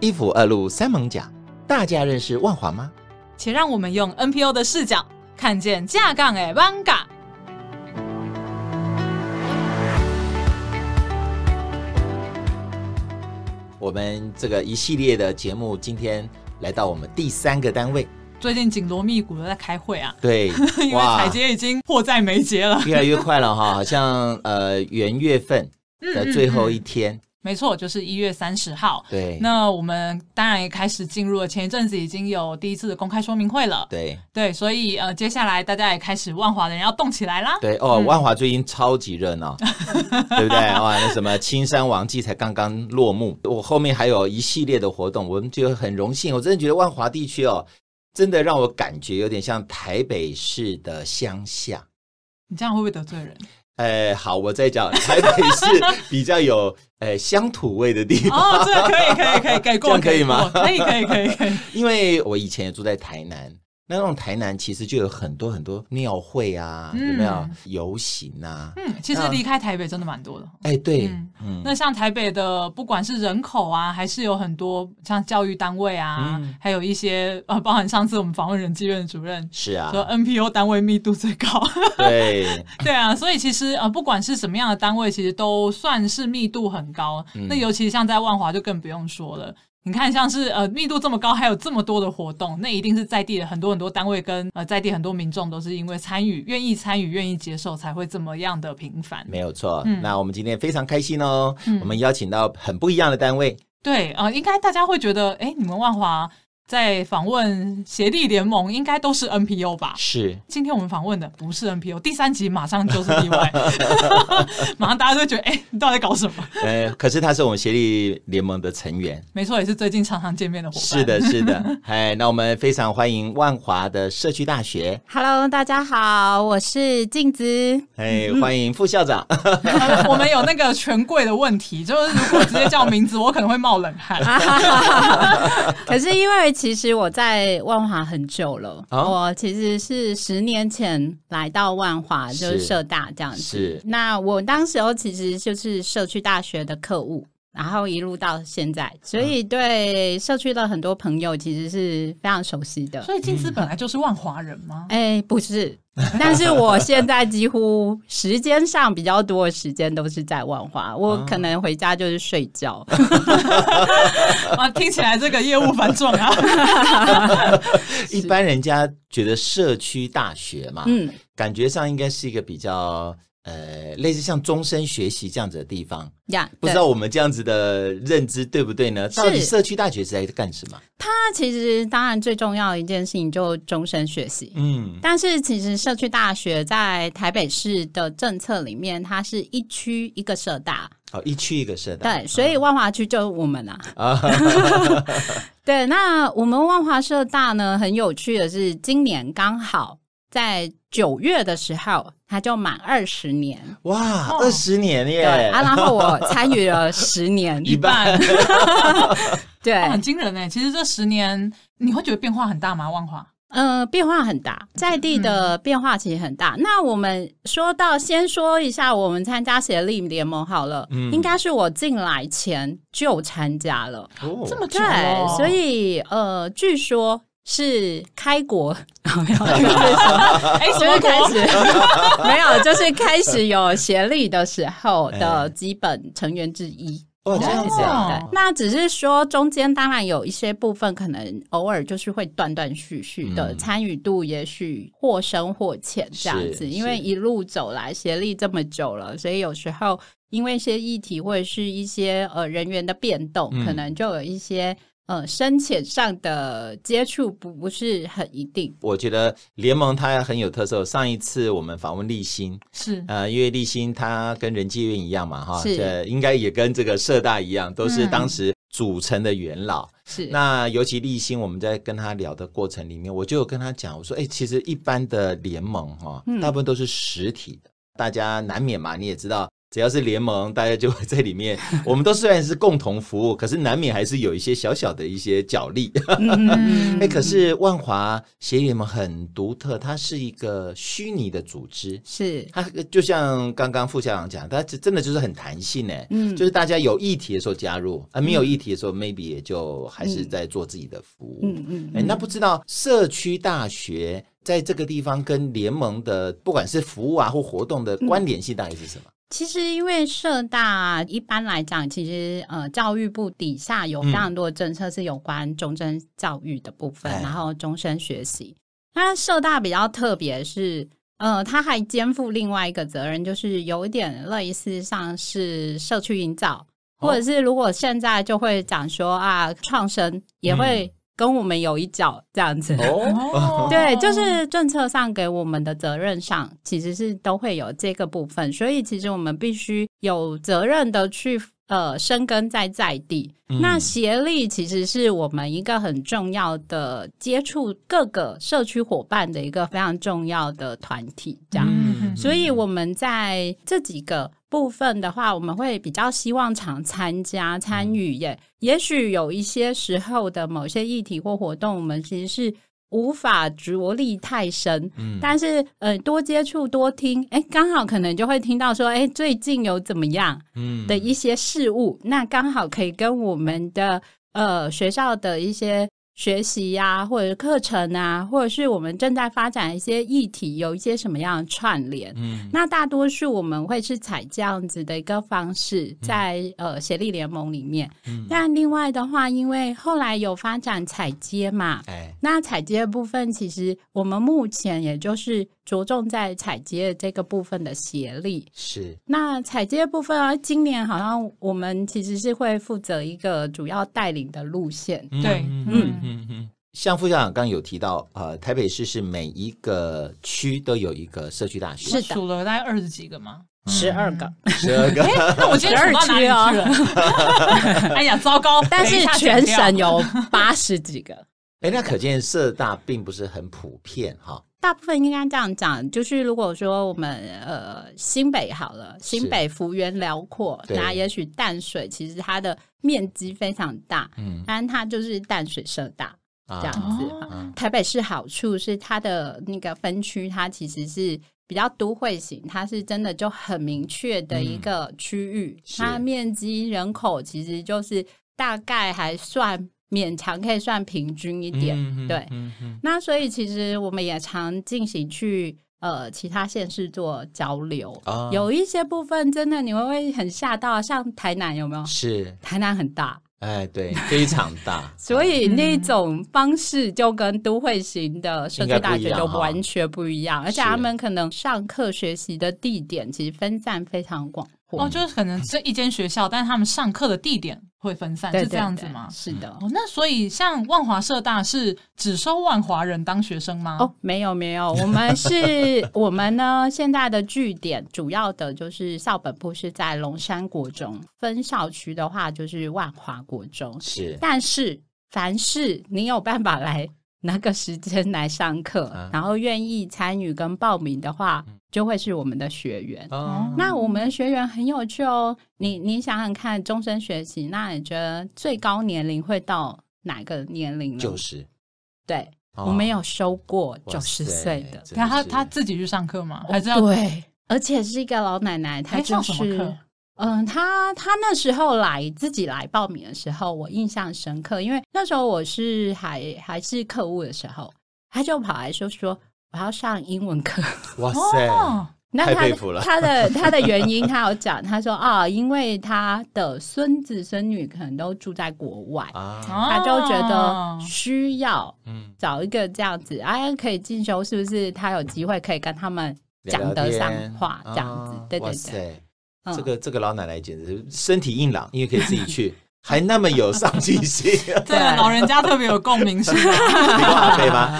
一府二路三艋甲，大家认识万华吗？且让我们用 NPO 的视角看见正港的艋舺。我们这个一系列的节目，今天来到我们第三个单位。最近紧锣密鼓的在开会啊，对，因为踩节已经迫在眉睫了，越来越快了哈，好像呃元月份的最后一天。嗯嗯嗯没错，就是一月三十号。对，那我们当然也开始进入了前一阵子已经有第一次的公开说明会了。对对，所以呃，接下来大家也开始万华的人要动起来啦。对哦，嗯、万华最近超级热闹，对不对？哇，那什么青山王祭才刚刚落幕，我后面还有一系列的活动，我们觉得很荣幸。我真的觉得万华地区哦，真的让我感觉有点像台北市的乡下。你这样会不会得罪人？呃，好，我再讲，台北是比较有呃乡土味的地方。哦，这可以，可以，可以，可以过，这样可以吗？可以，可以，可以，可以。因为我以前也住在台南。那那种台南其实就有很多很多庙会啊，嗯、有没有游行啊？嗯，其实离开台北真的蛮多的。哎，对，嗯，嗯，那像台北的，不管是人口啊，还是有很多像教育单位啊，嗯、还有一些呃，包含上次我们访问人机院主任，是啊，说 NPO 单位密度最高。对，对啊，所以其实呃，不管是什么样的单位，其实都算是密度很高。嗯、那尤其像在万华，就更不用说了。你看，像是呃密度这么高，还有这么多的活动，那一定是在地的很多很多单位跟呃在地很多民众都是因为参与、愿意参与、愿意接受，才会这么样的频繁。没有错。嗯、那我们今天非常开心哦，嗯、我们邀请到很不一样的单位。对啊、呃，应该大家会觉得，哎，你们万华。在访问协力联盟，应该都是 NPO 吧？是。今天我们访问的不是 NPO，第三集马上就是例外，马上大家都会觉得，哎、欸，你到底搞什么？呃，可是他是我们协力联盟的成员，没错，也是最近常常见面的伙伴。是的，是的。哎，那我们非常欢迎万华的社区大学。Hello，大家好，我是静子。哎，欢迎副校长。我们有那个权贵的问题，就是如果直接叫名字，我可能会冒冷汗。可是因为。其实我在万华很久了，哦、我其实是十年前来到万华，就是社大这样子。是，那我当时候其实就是社区大学的课务。然后一路到现在，所以对社区的很多朋友其实是非常熟悉的。所以静思本来就是万华人吗？哎，不是，但是我现在几乎时间上比较多的时间都是在万华，我可能回家就是睡觉。哇，听起来这个业务繁重啊。一般人家觉得社区大学嘛，嗯，感觉上应该是一个比较。呃，类似像终身学习这样子的地方呀，yeah, 不知道我们这样子的认知对不对呢？到底社区大学是在干什么？它其实当然最重要的一件事情就终身学习，嗯，但是其实社区大学在台北市的政策里面，它是一区一个社大，哦，一区一个社大，对，所以万华区就我们 啦，啊，对，那我们万华社大呢，很有趣的是，今年刚好在九月的时候。他就满二十年，哇，二十年耶！对啊，然后我参与了十年，一半，对，很惊人哎。其实这十年你会觉得变化很大吗？万华？嗯、呃，变化很大，在地的变化其实很大。嗯、那我们说到，先说一下我们参加协力联盟好了，嗯，应该是我进来前就参加了，哦，这么久哦，对，所以呃，据说。是开国，没有哎，什么开始？没有，就是开始有协力的时候的基本成员之一。哦，这样子啊。那只是说中间当然有一些部分可能偶尔就是会断断续续的参与度，也许或深或浅这样子。因为一路走来协力这么久了，所以有时候因为一些议题或者是一些呃人员的变动，可能就有一些。呃，深浅上的接触不不是很一定。我觉得联盟它很有特色。上一次我们访问立新，是呃，因为立新它跟人资院一样嘛，哈，这应该也跟这个社大一样，都是当时组成的元老。嗯、是那尤其立新，我们在跟他聊的过程里面，我就有跟他讲，我说，哎，其实一般的联盟哈，大部分都是实体的，嗯、大家难免嘛，你也知道。只要是联盟，大家就会在里面。我们都虽然是共同服务，可是难免还是有一些小小的一些角力。哎、嗯。欸，可是万华协力联盟很独特，它是一个虚拟的组织，是。它就像刚刚副校长讲，它真的就是很弹性哎，嗯，就是大家有议题的时候加入，而、啊、没有议题的时候、嗯、，maybe 也就还是在做自己的服务。嗯嗯，哎、欸，那不知道社区大学在这个地方跟联盟的不管是服务啊或活动的关联性大概是什么？其实，因为社大一般来讲，其实呃，教育部底下有非常多的政策是有关终身教育的部分，嗯、然后终身学习。那社大比较特别是，呃，他还肩负另外一个责任，就是有一点类似像是社区营造，哦、或者是如果现在就会讲说啊，创生也会、嗯。跟我们有一脚这样子，哦、对，就是政策上给我们的责任上，其实是都会有这个部分，所以其实我们必须有责任的去呃生根在在地。嗯、那协力其实是我们一个很重要的接触各个社区伙伴的一个非常重要的团体，这样，嗯、所以我们在这几个。部分的话，我们会比较希望常参加参与耶。嗯、也许有一些时候的某些议题或活动，我们其实是无法着力太深。嗯，但是呃，多接触多听，哎，刚好可能就会听到说，哎，最近有怎么样嗯的一些事物，嗯、那刚好可以跟我们的呃学校的一些。学习呀、啊，或者是课程啊，或者是我们正在发展一些议题，有一些什么样的串联？嗯，那大多数我们会是采这样子的一个方式在，在、嗯、呃协力联盟里面。嗯，但另外的话，因为后来有发展采接嘛，哎，那采接的部分，其实我们目前也就是。着重在采接这个部分的协力。是，那采接部分啊，今年好像我们其实是会负责一个主要带领的路线，嗯、对，嗯嗯。嗯，像副校长刚刚有提到，呃，台北市是每一个区都有一个社区大学，是数了大概二十几个吗？十二个，十二个，那 我今天数到哪里去了？哎呀，糟糕！但是全省有八十几个，哎，那可见社大并不是很普遍哈。大部分应该这样讲，就是如果说我们呃新北好了，新北幅员辽阔，那也许淡水其实它的面积非常大，嗯，但它就是淡水社大这样子。哦、台北市好处是它的那个分区，它其实是比较都会型，它是真的就很明确的一个区域，嗯、它面积人口其实就是大概还算。勉强可以算平均一点，嗯、对。那所以其实我们也常进行去呃其他县市做交流，哦、有一些部分真的你会会很吓到，像台南有没有？是台南很大，哎，对，非常大。所以那种方式就跟都会型的社区大学就完全不一样，一而且他们可能上课学习的地点其实分散非常广。哦，就是可能这一间学校，但是他们上课的地点会分散，是这样子吗？是的。哦，那所以像万华社大是只收万华人当学生吗？哦，没有没有，我们是，我们呢现在的据点主要的就是校本部是在龙山国中，分校区的话就是万华国中。是，但是凡是你有办法来。那个时间来上课，啊、然后愿意参与跟报名的话，嗯、就会是我们的学员。哦、那我们的学员很有趣哦，你你想想看，终身学习，那你觉得最高年龄会到哪个年龄呢？九十。对，哦、我们有收过九十岁的，那他他自己去上课吗？还是要对，而且是一个老奶奶，她就是。嗯，他他那时候来自己来报名的时候，我印象深刻，因为那时候我是还还是客务的时候，他就跑来说说我要上英文课。哇塞，哦、那他太佩服了。他的他的原因，他有讲，他说啊，因为他的孙子孙女可能都住在国外，啊、他就觉得需要找一个这样子，哎、啊，可以进修，是不是？他有机会可以跟他们讲得上话，这样子，对、对对对。这个这个老奶奶简直身体硬朗，因为可以自己去，还那么有上进心。对，老人家特别有共鸣，是吗？你说阿飞吗？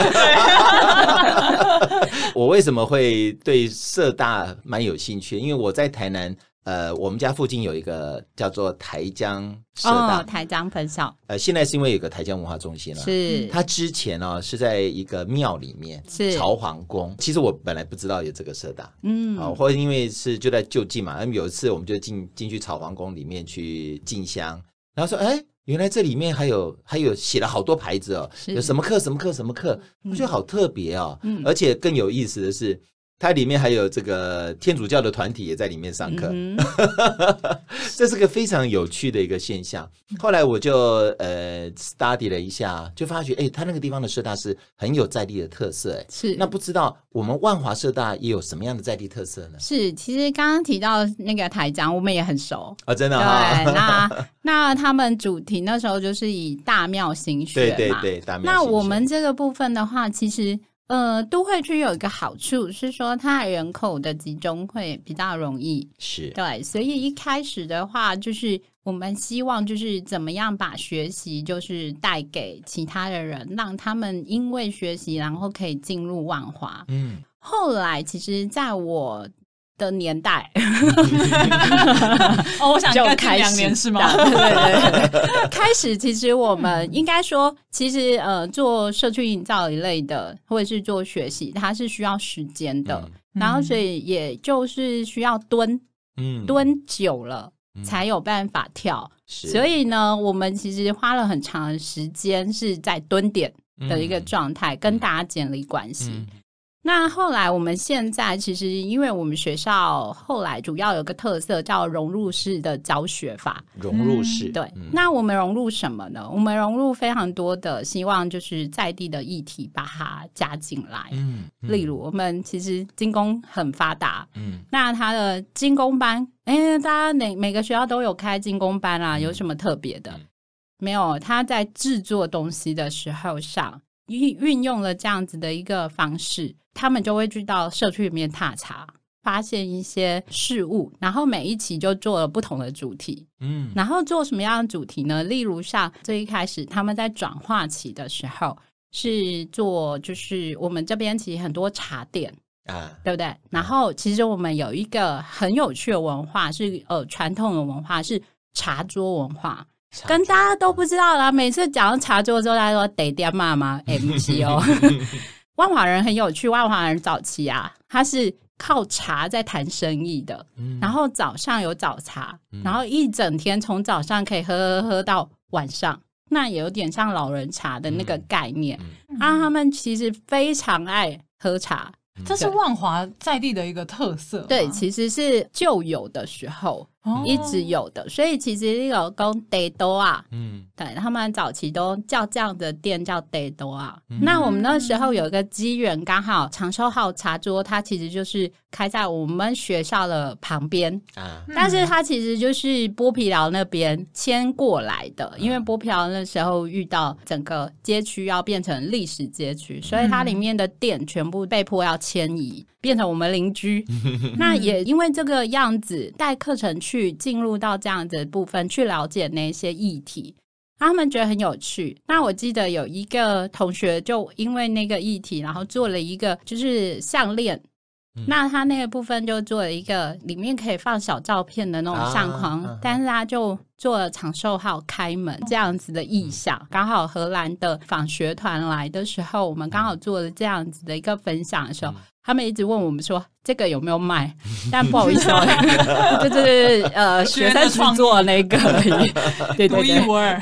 我为什么会对社大蛮有兴趣？因为我在台南呃，我们家附近有一个叫做台江社大，哦、台江分校。呃，现在是因为有个台江文化中心了。是，它之前呢、哦、是在一个庙里面，是。朝皇宫。其实我本来不知道有这个社大，嗯，啊，或者因为是就在就近嘛，那么有一次我们就进进去朝皇宫里面去进香，然后说，哎，原来这里面还有还有写了好多牌子哦，有什么课什么课什么课，我觉得好特别哦，嗯，而且更有意思的是。它里面还有这个天主教的团体也在里面上课，嗯、这是个非常有趣的一个现象。后来我就呃 study 了一下，就发觉哎，他那个地方的社大是很有在地的特色，哎，是。那不知道我们万华社大也有什么样的在地特色呢？是，其实刚刚提到那个台江，我们也很熟啊、哦，真的、哦。对，那 那他们主题那时候就是以大庙行学嘛，对对对，大庙。那我们这个部分的话，其实。呃，都会区有一个好处是说，它人口的集中会比较容易，是对，所以一开始的话，就是我们希望就是怎么样把学习就是带给其他的人，让他们因为学习然后可以进入万华。嗯，后来其实在我。的年代，哦，我想就开两年是吗？对 对对，开始其实我们应该说，其实呃，做社区营造一类的，或者是做学习，它是需要时间的，嗯、然后所以也就是需要蹲，嗯，蹲久了才有办法跳。嗯、所以呢，我们其实花了很长的时间是在蹲点的一个状态，嗯、跟大家建立关系。嗯那后来，我们现在其实，因为我们学校后来主要有个特色叫融入式的教学法。融入式，对。嗯、那我们融入什么呢？我们融入非常多的，希望就是在地的议题把它加进来。嗯，嗯例如我们其实精工很发达。嗯，那他的精工班，哎，大家每每个学校都有开精工班啊，有什么特别的？嗯、没有，他在制作东西的时候上运运用了这样子的一个方式。他们就会去到社区里面踏查，发现一些事物，然后每一期就做了不同的主题，嗯，然后做什么样的主题呢？例如像最一开始他们在转化期的时候是做，就是我们这边其实很多茶店啊，对不对？然后其实我们有一个很有趣的文化是呃传统的文化是茶桌文化，跟大家都不知道啦。每次讲到茶桌之后，大家说得点妈妈 MC 哦。万华人很有趣，万华人早期啊，他是靠茶在谈生意的，嗯、然后早上有早茶，嗯、然后一整天从早上可以喝喝喝到晚上，那也有点像老人茶的那个概念。啊、他们其实非常爱喝茶，这是万华在地的一个特色。对，其实是旧有的时候。一直有的，所以其实有供得多啊，嗯，对，他们早期都叫这样的店叫得多啊。嗯、那我们那时候有一个机缘，刚好长寿号茶桌，它其实就是开在我们学校的旁边。啊，但是它其实就是剥皮寮那边迁过来的，因为剥皮寮那时候遇到整个街区要变成历史街区，所以它里面的店全部被迫要迁移。变成我们邻居，那也因为这个样子带课程去进入到这样子的部分去了解那些议题，他们觉得很有趣。那我记得有一个同学就因为那个议题，然后做了一个就是项链，嗯、那他那个部分就做了一个里面可以放小照片的那种相框，啊、但是他就做了长寿号开门这样子的意象。刚好荷兰的访学团来的时候，我们刚好做了这样子的一个分享的时候。他们一直问我们说这个有没有卖，但不好意思，这就是呃学生创作那个而已，对对对，独一无二。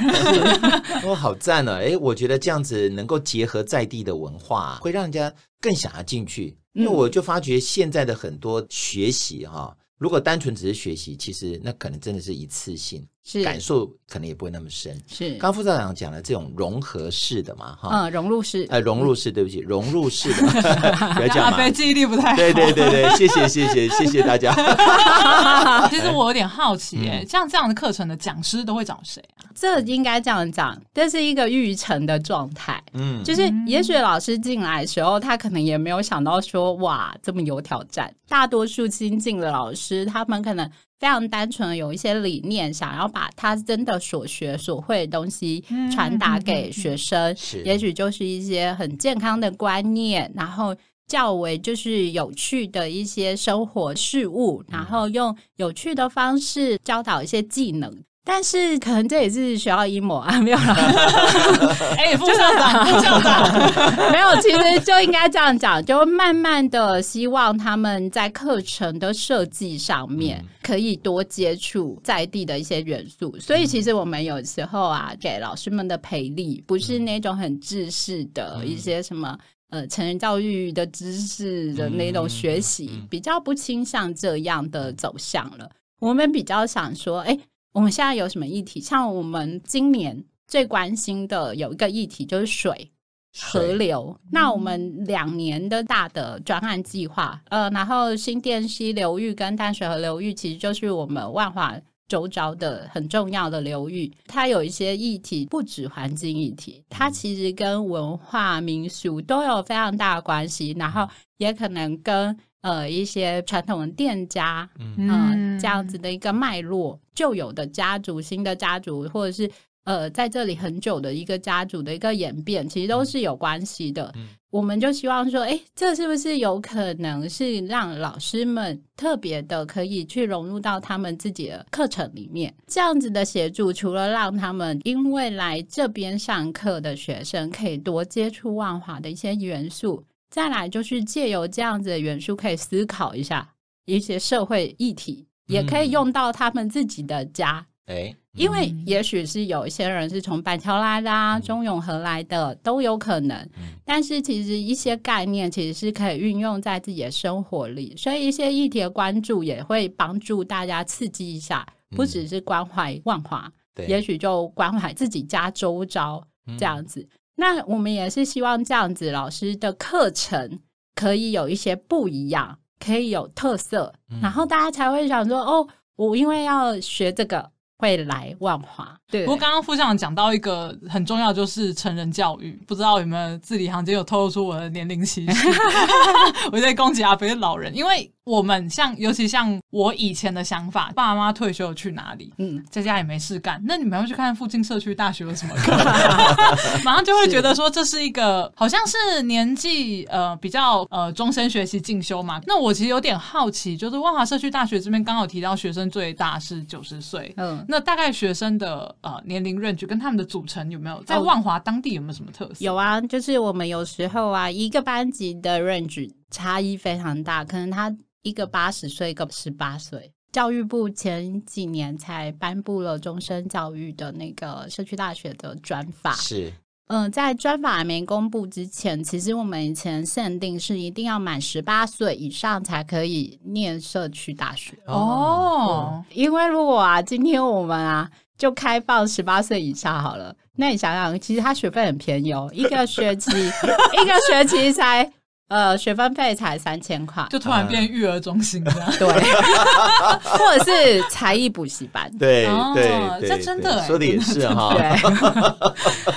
哦，好赞哦！哎，我觉得这样子能够结合在地的文化，会让人家更想要进去。因为我就发觉现在的很多学习哈，如果单纯只是学习，其实那可能真的是一次性。是感受可能也不会那么深。是，刚副校长讲的这种融合式的嘛，哈，嗯，融入式，呃，融入式，对不起，融入式的，不要讲嘛，记忆力不太好。对对对对，谢谢谢谢 谢谢大家。其实我有点好奇，哎，像这样的课程的讲师都会找谁啊？这应该这样讲，这是一个育成的状态。嗯，就是也许老师进来的时候，他可能也没有想到说，哇，这么有挑战。大多数新进的老师，他们可能。非常单纯的有一些理念，想要把他真的所学所会的东西传达给学生，也许就是一些很健康的观念，然后较为就是有趣的一些生活事物，然后用有趣的方式教导一些技能。但是可能这也是学校阴谋啊，没有啦。哎、欸，副校长，副校长，没有，其实就应该这样讲，就慢慢的希望他们在课程的设计上面可以多接触在地的一些元素。所以其实我们有时候啊，给老师们的培力不是那种很制式的一些什么呃成人教育的知识的那种学习，比较不倾向这样的走向了。我们比较想说，哎。我们现在有什么议题？像我们今年最关心的有一个议题就是水、河流。那我们两年的大的专案计划，呃，然后新店溪流域跟淡水河流域，其实就是我们万华周遭的很重要的流域。它有一些议题，不止环境议题，它其实跟文化民俗都有非常大的关系，然后也可能跟。呃，一些传统的店家，嗯、呃，这样子的一个脉络，旧有的家族、新的家族，或者是呃，在这里很久的一个家族的一个演变，其实都是有关系的。嗯、我们就希望说，哎，这是不是有可能是让老师们特别的可以去融入到他们自己的课程里面？这样子的协助，除了让他们因为来这边上课的学生可以多接触万华的一些元素。再来就是借由这样子的元素，可以思考一下一些社会议题，也可以用到他们自己的家。哎，因为也许是有一些人是从板桥来的啊，中永和来的都有可能。但是其实一些概念其实是可以运用在自己的生活里，所以一些议题的关注也会帮助大家刺激一下，不只是关怀万华，也许就关怀自己家周遭这样子。那我们也是希望这样子，老师的课程可以有一些不一样，可以有特色，嗯、然后大家才会想说：哦，我因为要学这个。会来万华，对。不过刚刚副校长讲到一个很重要，就是成人教育，不知道有没有字里行间有透露出我的年龄歧视？我在攻击阿肥的老人，因为我们像，尤其像我以前的想法，爸妈退休去哪里？嗯，在家也没事干，那你们要去看附近社区大学有什么课？马上就会觉得说这是一个好像是年纪呃比较呃终身学习进修嘛。那我其实有点好奇，就是万华社区大学这边刚好提到学生最大是九十岁，嗯。那大概学生的呃年龄 range 跟他们的组成有没有在万华当地有没有什么特色？有啊，就是我们有时候啊，一个班级的 range 差异非常大，可能他一个八十岁，一个十八岁。教育部前几年才颁布了终身教育的那个社区大学的专法，是。嗯、呃，在专法还没公布之前，其实我们以前限定是一定要满十八岁以上才可以念社区大学哦。因为如果啊，今天我们啊就开放十八岁以下好了，那你想想，其实他学费很便宜哦，一个学期 一个学期才。呃，学分费才三千块，就突然变育儿中心这样，对，或者是才艺补习班，对对，这真的说的也是哈，对，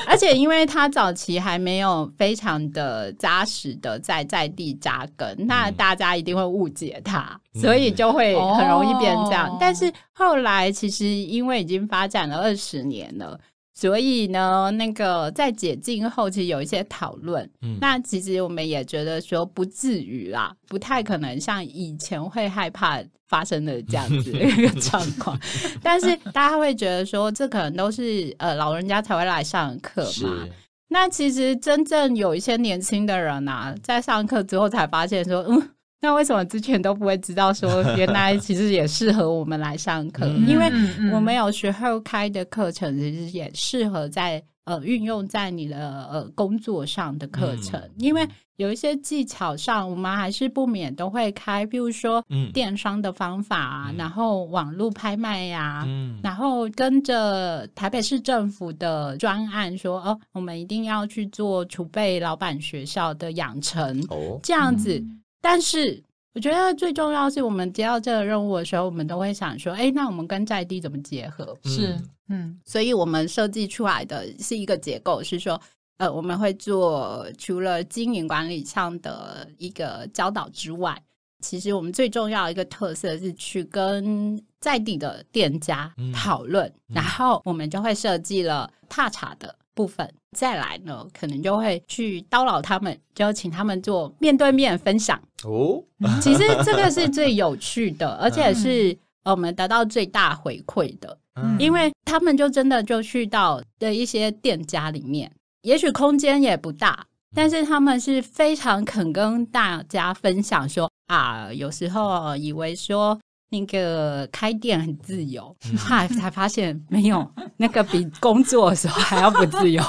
而且因为他早期还没有非常的扎实的在在地扎根，那大家一定会误解他，所以就会很容易变这样。但是后来其实因为已经发展了二十年了。所以呢，那个在解禁后，其实有一些讨论。嗯，那其实我们也觉得说不至于啦，不太可能像以前会害怕发生的这样子的 一个状况。但是大家会觉得说，这可能都是呃老人家才会来上课嘛。那其实真正有一些年轻的人啊，在上课之后才发现说，嗯。那为什么之前都不会知道说，原来其实也适合我们来上课？因为我们有时候开的课程其实也适合在呃运用在你的呃工作上的课程。因为有一些技巧上，我们还是不免都会开，比如说电商的方法啊，然后网络拍卖呀，然后跟着台北市政府的专案说，哦，我们一定要去做储备老板学校的养成，这样子。但是我觉得最重要是我们接到这个任务的时候，我们都会想说：哎，那我们跟在地怎么结合？是，嗯，所以我们设计出来的是一个结构，是说，呃，我们会做除了经营管理上的一个教导之外，其实我们最重要的一个特色是去跟在地的店家讨论，嗯嗯、然后我们就会设计了踏查的部分。再来呢，可能就会去叨扰他们，就请他们做面对面分享。哦，其实这个是最有趣的，而且是我们得到最大回馈的，嗯、因为他们就真的就去到的一些店家里面，也许空间也不大，但是他们是非常肯跟大家分享说啊，有时候以为说。那个开店很自由，后来才发现没有，那个比工作的时候还要不自由。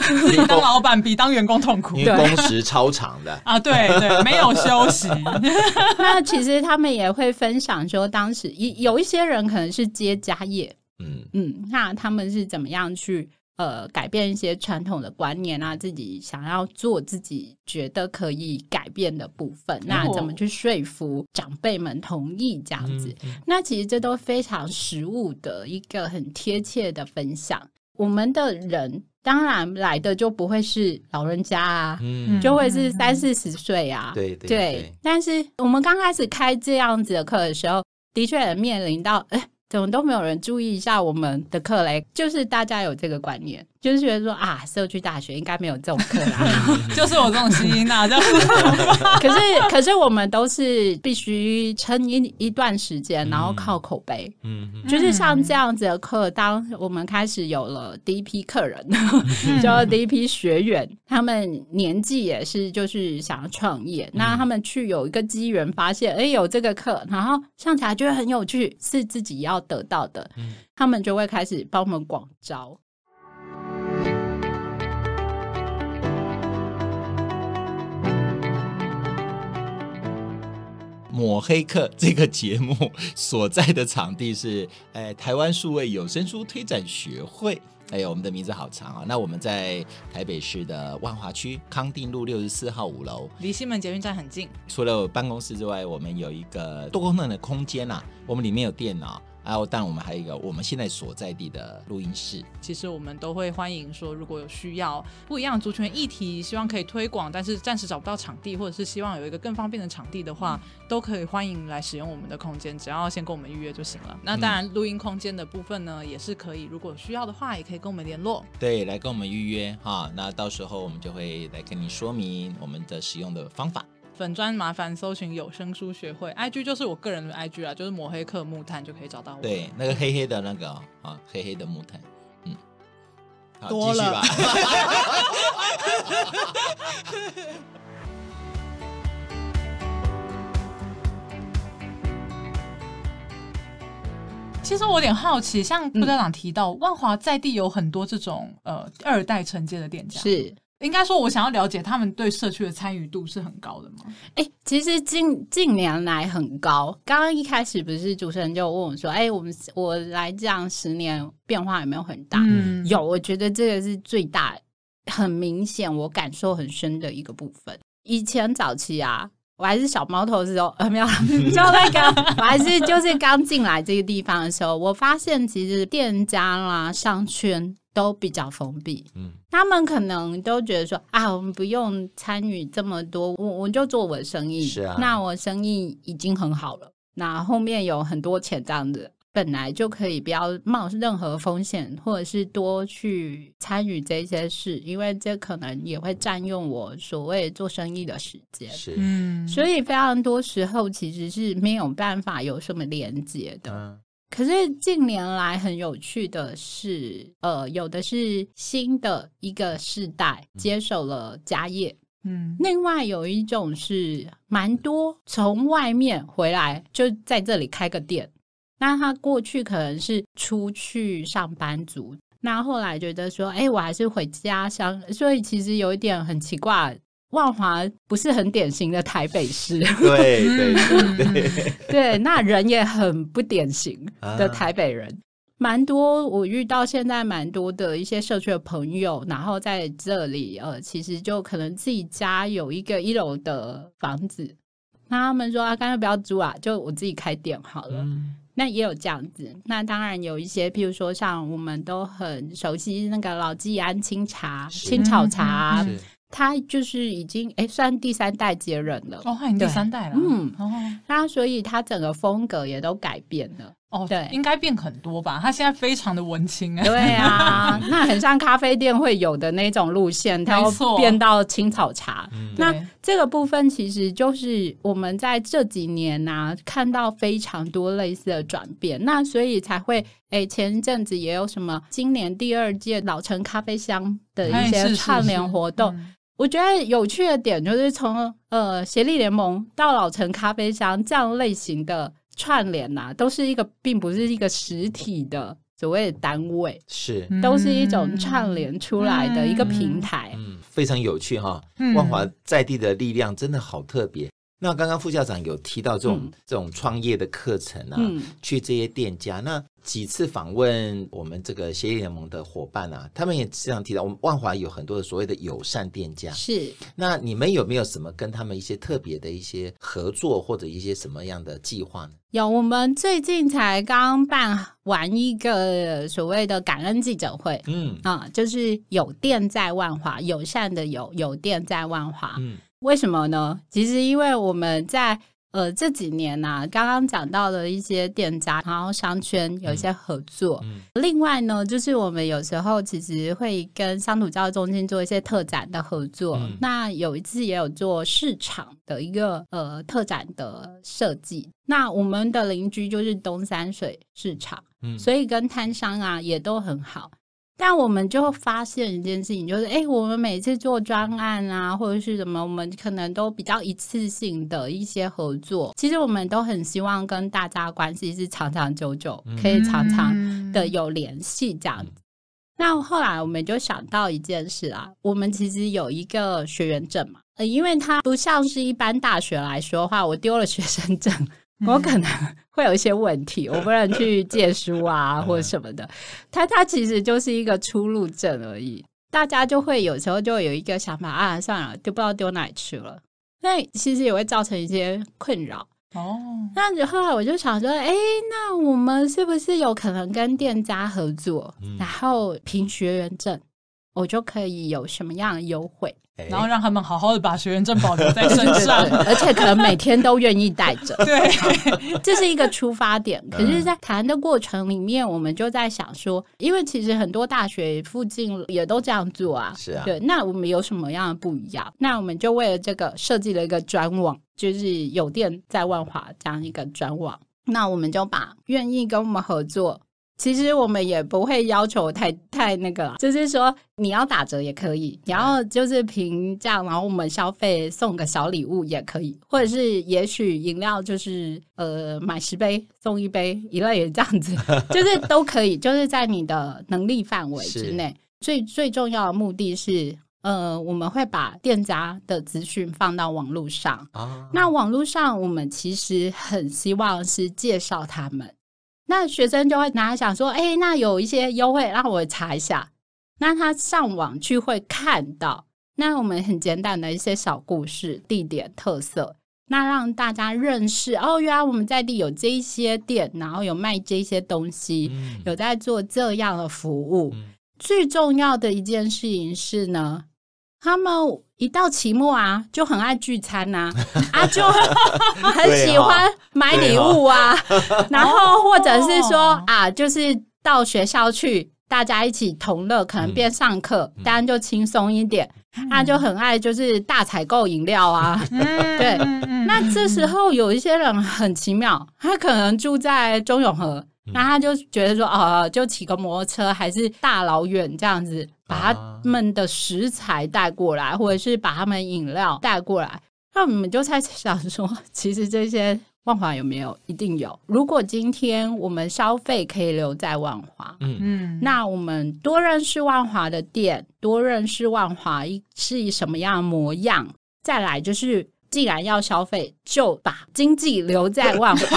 自己当老板比当员工痛苦，因为工时超长的 啊，对对，没有休息。那其实他们也会分享说，当时有有一些人可能是接家业，嗯嗯，那他们是怎么样去？呃，改变一些传统的观念啊，自己想要做自己觉得可以改变的部分，那怎么去说服长辈们同意这样子？嗯嗯、那其实这都非常实务的一个很贴切的分享。我们的人当然来的就不会是老人家啊，嗯、就会是三四十岁啊，对对，对，对。但是我们刚开始开这样子的课的时候，的确也面临到，哎。怎么都没有人注意一下我们的克雷？就是大家有这个观念，就是觉得说啊，社区大学应该没有这种课啦，就是我这种基因啊，就是。可是，可是我们都是必须撑一一段时间，然后靠口碑。嗯，就是像这样子的课，当我们开始有了第一批客人，就第一批学员，他们年纪也是就是想要创业，那他们去有一个机缘发现，哎，有这个课，然后上起来觉得很有趣，是自己要得到的，嗯、他们就会开始帮我们广招。抹黑客这个节目所在的场地是，哎，台湾数位有声书推展学会。哎呦，我们的名字好长啊！那我们在台北市的万华区康定路六十四号五楼，离西门捷运站很近。除了办公室之外，我们有一个多功能的空间啊，我们里面有电脑。然后，当然我们还有一个我们现在所在地的录音室。其实我们都会欢迎说，如果有需要不一样的族群议题，希望可以推广，但是暂时找不到场地，或者是希望有一个更方便的场地的话，嗯、都可以欢迎来使用我们的空间，只要先跟我们预约就行了。那当然，录音空间的部分呢，也是可以，如果需要的话，也可以跟我们联络。对，来跟我们预约哈。那到时候我们就会来跟你说明我们的使用的方法。粉砖麻烦搜寻有声书学会，IG 就是我个人的 IG 啊，就是抹黑客木炭就可以找到我。对，那个黑黑的那个啊，黑黑的木炭，嗯，好，多了。继续吧。其实我有点好奇，像副校长提到，嗯、万华在地有很多这种呃二代承接的店家，是。应该说，我想要了解他们对社区的参与度是很高的吗？哎、欸，其实近近年来很高。刚刚一开始不是主持人就问我说：“哎、欸，我们我来这样十年变化有没有很大？”嗯，有，我觉得这个是最大、很明显、我感受很深的一个部分。以前早期啊，我还是小毛头的时候，呃，没有，就那个，我还是就是刚进来这个地方的时候，我发现其实店家啦、商圈。都比较封闭，嗯，他们可能都觉得说啊，我们不用参与这么多，我我就做我的生意，是啊，那我生意已经很好了，那后面有很多钱这样子，本来就可以不要冒任何风险，或者是多去参与这些事，因为这可能也会占用我所谓做生意的时间，是，嗯，所以非常多时候其实是没有办法有什么连接的。嗯可是近年来很有趣的是，呃，有的是新的一个世代接手了家业，嗯，另外有一种是蛮多从外面回来就在这里开个店，那他过去可能是出去上班族，那后来觉得说，哎，我还是回家乡，所以其实有一点很奇怪。万华不是很典型的台北市，对对对 对，那人也很不典型的台北人，蛮、啊、多。我遇到现在蛮多的一些社区的朋友，然后在这里，呃，其实就可能自己家有一个一楼的房子，那他们说啊，干脆不要租啊，就我自己开店好了。嗯、那也有这样子，那当然有一些，譬如说像我们都很熟悉那个老季安清茶、是青草茶。嗯他就是已经哎，算第三代接任了。哦，他已经第三代了，嗯，哦，那所以他整个风格也都改变了。哦，对，应该变很多吧？他现在非常的文青，对啊，那很像咖啡店会有的那种路线，它要变到青草茶。那这个部分其实就是我们在这几年呐、啊，看到非常多类似的转变，那所以才会哎，前一阵子也有什么今年第二届老城咖啡乡的一些串联活动。我觉得有趣的点就是从呃协力联盟到老城咖啡香这样类型的串联呐、啊，都是一个并不是一个实体的所谓的单位，是都是一种串联出来的一个平台，嗯，非常有趣哈。万华在地的力量真的好特别。那刚刚副校长有提到这种、嗯、这种创业的课程啊，嗯、去这些店家，那几次访问我们这个协议联盟的伙伴啊，他们也经常提到，我们万华有很多的所谓的友善店家。是，那你们有没有什么跟他们一些特别的一些合作，或者一些什么样的计划呢？有，我们最近才刚办完一个所谓的感恩记者会，嗯啊，就是有店在万华，友善的有有店在万华，嗯。为什么呢？其实因为我们在呃这几年呐、啊，刚刚讲到的一些店家，然后商圈有一些合作。嗯嗯、另外呢，就是我们有时候其实会跟乡土教育中心做一些特展的合作。嗯、那有一次也有做市场的一个呃特展的设计。那我们的邻居就是东山水市场，嗯、所以跟摊商啊也都很好。但我们就发现一件事情，就是哎，我们每次做专案啊，或者是什么，我们可能都比较一次性的一些合作。其实我们都很希望跟大家关系是长长久久，可以常常的有联系这样子。嗯、那后来我们就想到一件事啊，我们其实有一个学员证嘛，呃，因为它不像是一般大学来说的话，我丢了学生证。我可能会有一些问题，我不能去 借书啊，或者什么的。它它其实就是一个出入证而已，大家就会有时候就有一个想法啊，算了，就不知道丢哪里去了。那其实也会造成一些困扰哦。那后来我就想说，哎，那我们是不是有可能跟店家合作，嗯、然后凭学员证，我就可以有什么样的优惠？然后让他们好好的把学员证保留在身上，而且可能每天都愿意带着。对，这是一个出发点。可是，在谈的过程里面，我们就在想说，因为其实很多大学附近也都这样做啊。是啊。对，那我们有什么样的不一样？那我们就为了这个设计了一个专网，就是有店在万华这样一个专网。那我们就把愿意跟我们合作。其实我们也不会要求太太那个，就是说你要打折也可以，然后就是平价，然后我们消费送个小礼物也可以，或者是也许饮料就是呃买十杯送一杯一类的这样子，就是都可以，就是在你的能力范围之内。最最重要的目的是，呃，我们会把店家的资讯放到网络上啊。那网络上我们其实很希望是介绍他们。那学生就会拿来想说，哎、欸，那有一些优惠，让我查一下。那他上网去会看到，那我们很简单的一些小故事、地点特色，那让大家认识哦，原来我们在地有这一些店，然后有卖这些东西，嗯、有在做这样的服务。嗯、最重要的一件事情是呢。他们一到期末啊，就很爱聚餐呐，啊，啊，就 很喜欢买礼物啊，然后或者是说啊，就是到学校去，大家一起同乐，可能边上课，当然就轻松一点。他就很爱就是大采购饮料啊，对。那这时候有一些人很奇妙，他可能住在中永和。那他就觉得说，哦，就骑个摩托车，还是大老远这样子，把他们的食材带过来，或者是把他们饮料带过来。那我们就在想说，其实这些万华有没有？一定有。如果今天我们消费可以留在万华，嗯嗯，那我们多认识万华的店，多认识万华是以什么样的模样，再来就是。既然要消费，就把经济留在万华，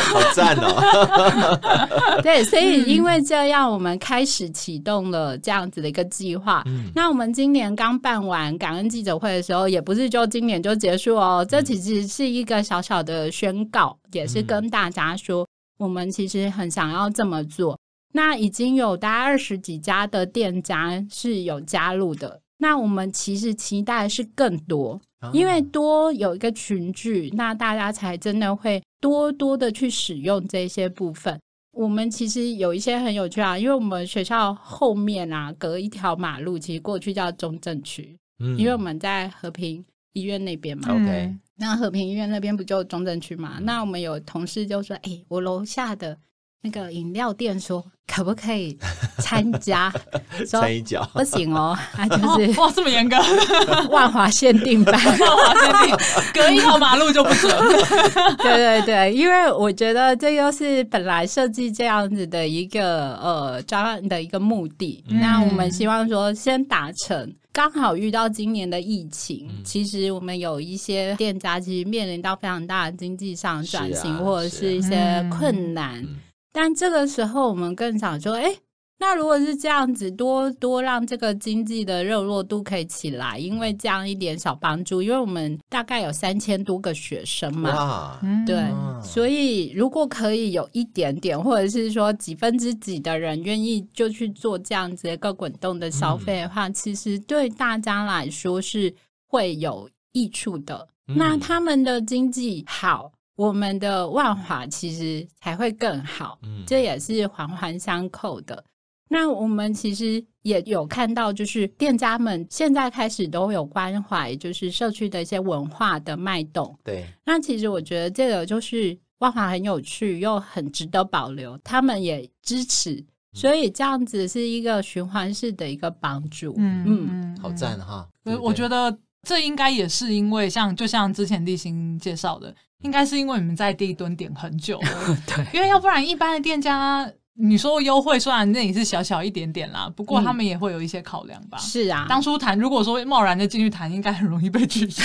好赞哦！对，所以因为这样，我们开始启动了这样子的一个计划。嗯、那我们今年刚办完感恩记者会的时候，也不是就今年就结束哦。这其实是一个小小的宣告，也是跟大家说，我们其实很想要这么做。那已经有大概二十几家的店家是有加入的。那我们其实期待的是更多，因为多有一个群聚，那大家才真的会多多的去使用这些部分。我们其实有一些很有趣啊，因为我们学校后面啊，隔一条马路，其实过去叫中正区，嗯，因为我们在和平医院那边嘛。OK，那和平医院那边不就中正区嘛？那我们有同事就说：“哎，我楼下的。”那个饮料店说可不可以参加？参一脚不行哦，啊，就是哇，这么严格，万华限定版，万华限定，隔一条马路就不准。对对对，因为我觉得这又是本来设计这样子的一个呃专案的一个目的。嗯、那我们希望说先达成，刚好遇到今年的疫情，嗯、其实我们有一些店家其实面临到非常大的经济上转型，啊、或者是一些困难。嗯但这个时候，我们更想说，哎，那如果是这样子，多多让这个经济的热络度可以起来，因为这样一点小帮助，因为我们大概有三千多个学生嘛，哇对，嗯、所以如果可以有一点点，或者是说几分之几的人愿意就去做这样子一个滚动的消费的话，嗯、其实对大家来说是会有益处的。嗯、那他们的经济好。我们的万华其实才会更好，嗯，这也是环环相扣的。那我们其实也有看到，就是店家们现在开始都有关怀，就是社区的一些文化的脉动。对，那其实我觉得这个就是万华很有趣又很值得保留，他们也支持，所以这样子是一个循环式的一个帮助。嗯嗯，嗯好赞哈！我我觉得这应该也是因为像就像之前立新介绍的。应该是因为你们在地蹲点很久了，对，因为要不然一般的店家，你说优惠，虽然那也是小小一点点啦，不过他们也会有一些考量吧。是啊，当初谈，如果说贸然的进去谈，应该很容易被拒绝。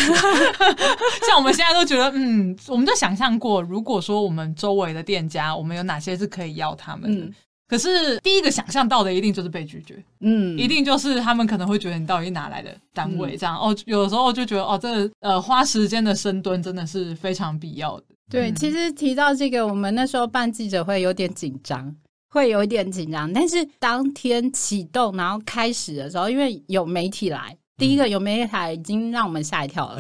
像我们现在都觉得，嗯，我们就想象过，如果说我们周围的店家，我们有哪些是可以要他们的。嗯可是第一个想象到的一定就是被拒绝，嗯，一定就是他们可能会觉得你到底哪来的单位这样、嗯、哦，有的时候就觉得哦，这呃花时间的深蹲真的是非常必要的。对，嗯、其实提到这个，我们那时候办记者会有点紧张，会有一点紧张，但是当天启动然后开始的时候，因为有媒体来。第一个有没有台已经让我们吓一跳了，